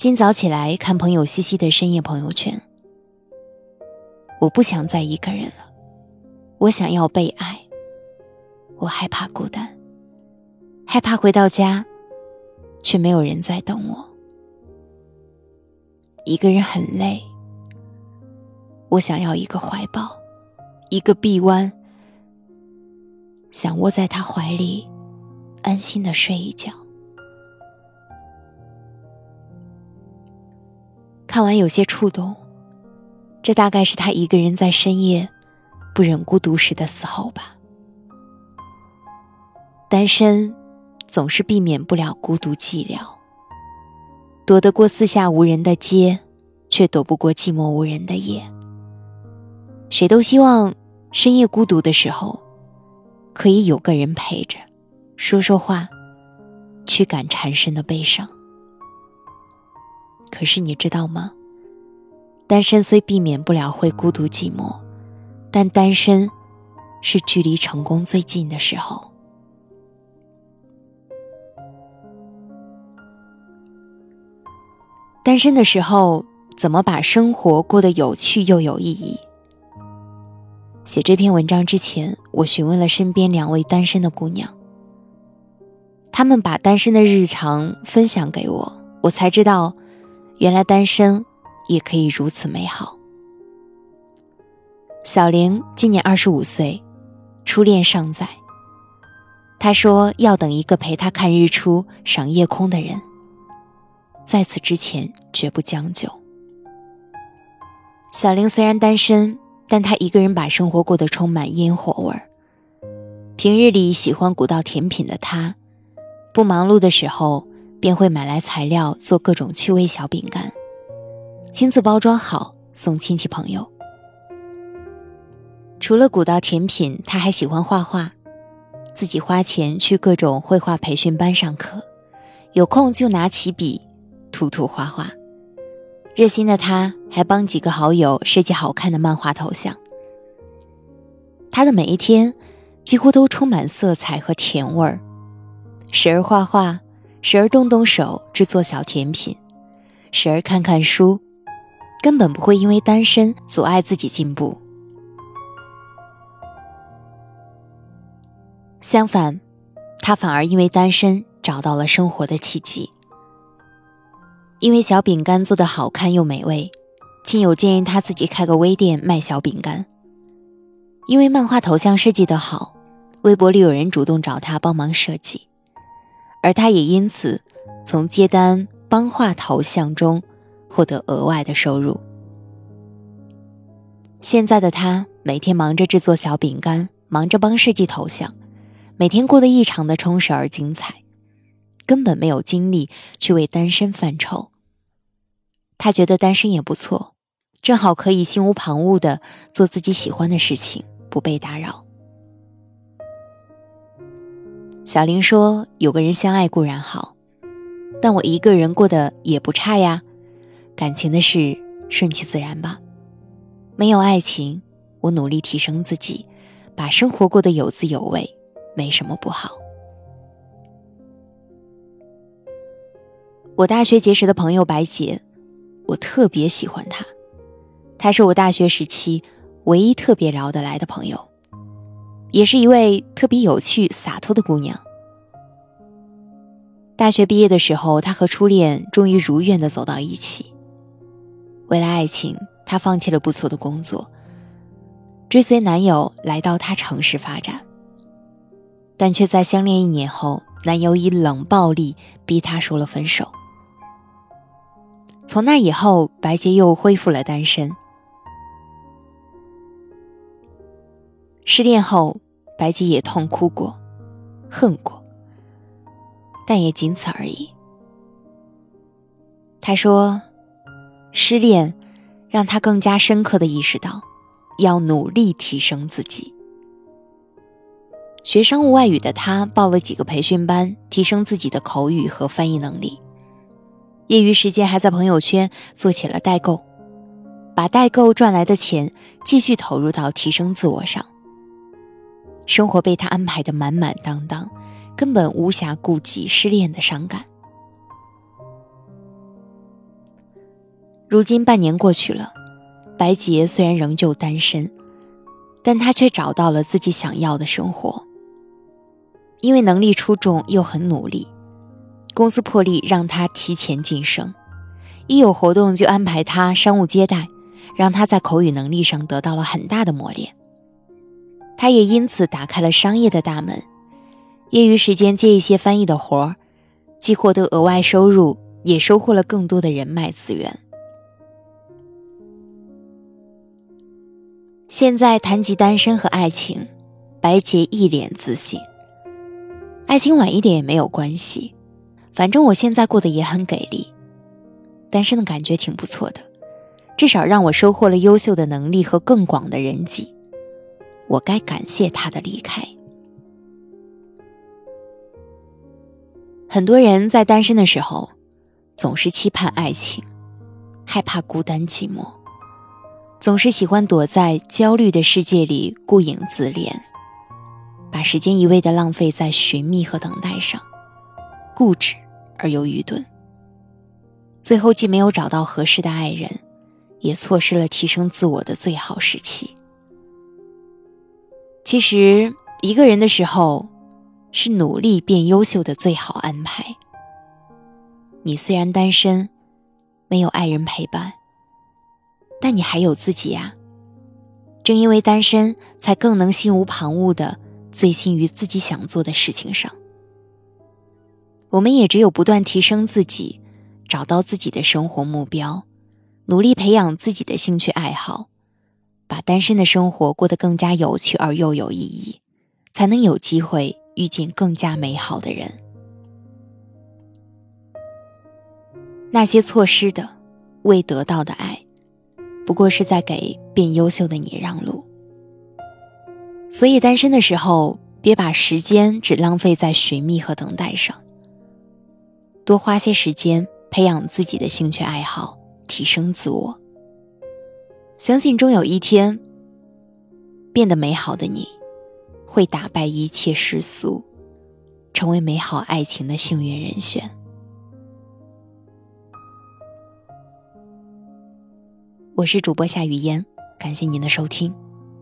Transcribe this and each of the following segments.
今早起来看朋友西西的深夜朋友圈，我不想再一个人了，我想要被爱，我害怕孤单，害怕回到家，却没有人在等我，一个人很累，我想要一个怀抱，一个臂弯，想窝在他怀里，安心的睡一觉。看完有些触动，这大概是他一个人在深夜不忍孤独时的嘶吼吧。单身总是避免不了孤独寂寥，躲得过四下无人的街，却躲不过寂寞无人的夜。谁都希望深夜孤独的时候，可以有个人陪着，说说话，驱赶缠身的悲伤。可是你知道吗？单身虽避免不了会孤独寂寞，但单身是距离成功最近的时候。单身的时候，怎么把生活过得有趣又有意义？写这篇文章之前，我询问了身边两位单身的姑娘，她们把单身的日常分享给我，我才知道。原来单身也可以如此美好。小玲今年二十五岁，初恋尚在。她说要等一个陪她看日出、赏夜空的人，在此之前绝不将就。小玲虽然单身，但她一个人把生活过得充满烟火味儿。平日里喜欢古道甜品的她，不忙碌的时候。便会买来材料做各种趣味小饼干，亲自包装好送亲戚朋友。除了古道甜品，他还喜欢画画，自己花钱去各种绘画培训班上课，有空就拿起笔涂涂画画。热心的他，还帮几个好友设计好看的漫画头像。他的每一天几乎都充满色彩和甜味儿，时而画画。时而动动手制作小甜品，时而看看书，根本不会因为单身阻碍自己进步。相反，他反而因为单身找到了生活的契机。因为小饼干做的好看又美味，亲友建议他自己开个微店卖小饼干。因为漫画头像设计的好，微博里有人主动找他帮忙设计。而他也因此从接单帮画头像中获得额外的收入。现在的他每天忙着制作小饼干，忙着帮设计头像，每天过得异常的充实而精彩，根本没有精力去为单身犯愁。他觉得单身也不错，正好可以心无旁骛的做自己喜欢的事情，不被打扰。小林说：“有个人相爱固然好，但我一个人过得也不差呀。感情的事顺其自然吧。没有爱情，我努力提升自己，把生活过得有滋有味，没什么不好。”我大学结识的朋友白洁，我特别喜欢她，她是我大学时期唯一特别聊得来的朋友。也是一位特别有趣、洒脱的姑娘。大学毕业的时候，她和初恋终于如愿的走到一起。为了爱情，她放弃了不错的工作，追随男友来到她城市发展。但却在相恋一年后，男友以冷暴力逼她说了分手。从那以后，白洁又恢复了单身。失恋后，白洁也痛哭过，恨过，但也仅此而已。他说，失恋让他更加深刻的意识到，要努力提升自己。学商务外语的他报了几个培训班，提升自己的口语和翻译能力。业余时间还在朋友圈做起了代购，把代购赚来的钱继续投入到提升自我上。生活被他安排的满满当当，根本无暇顾及失恋的伤感。如今半年过去了，白洁虽然仍旧单身，但她却找到了自己想要的生活。因为能力出众又很努力，公司破例让她提前晋升，一有活动就安排她商务接待，让她在口语能力上得到了很大的磨练。他也因此打开了商业的大门，业余时间接一些翻译的活儿，既获得额外收入，也收获了更多的人脉资源。现在谈及单身和爱情，白洁一脸自信。爱情晚一点也没有关系，反正我现在过得也很给力，单身的感觉挺不错的，至少让我收获了优秀的能力和更广的人际，我该感谢他的离开。很多人在单身的时候，总是期盼爱情，害怕孤单寂寞，总是喜欢躲在焦虑的世界里顾影自怜。把时间一味的浪费在寻觅和等待上，固执而又愚钝。最后既没有找到合适的爱人，也错失了提升自我的最好时期。其实，一个人的时候，是努力变优秀的最好安排。你虽然单身，没有爱人陪伴，但你还有自己呀。正因为单身，才更能心无旁骛的。醉心于自己想做的事情上，我们也只有不断提升自己，找到自己的生活目标，努力培养自己的兴趣爱好，把单身的生活过得更加有趣而又有意义，才能有机会遇见更加美好的人。那些错失的、未得到的爱，不过是在给变优秀的你让路。所以，单身的时候，别把时间只浪费在寻觅和等待上，多花些时间培养自己的兴趣爱好，提升自我。相信终有一天，变得美好的你，会打败一切世俗，成为美好爱情的幸运人选。我是主播夏雨嫣，感谢您的收听，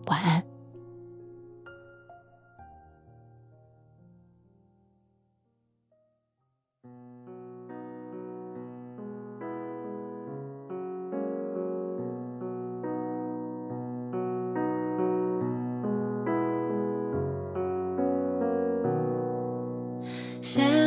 晚安。谁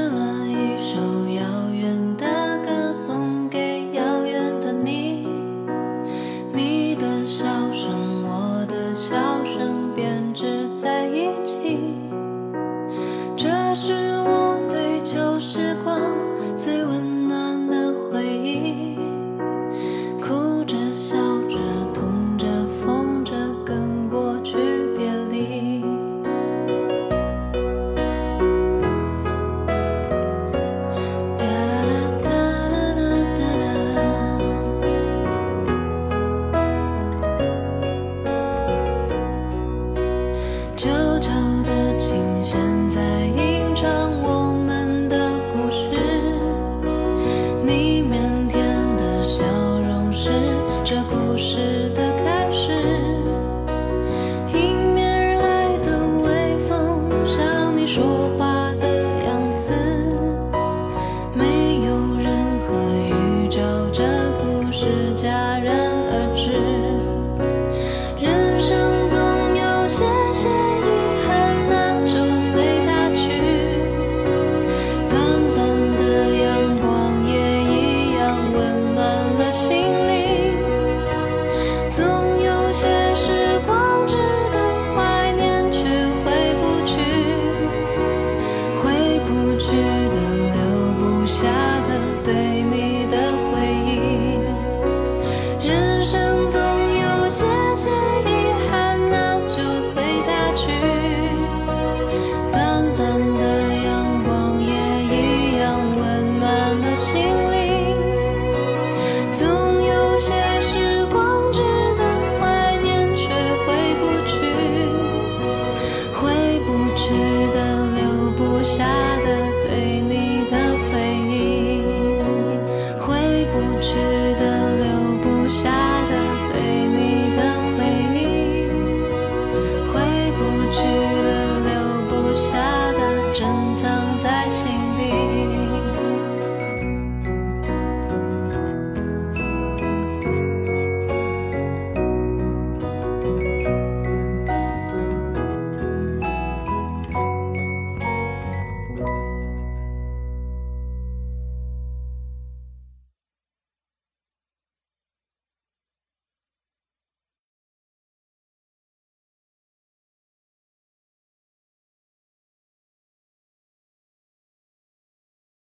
琴弦在吟唱我。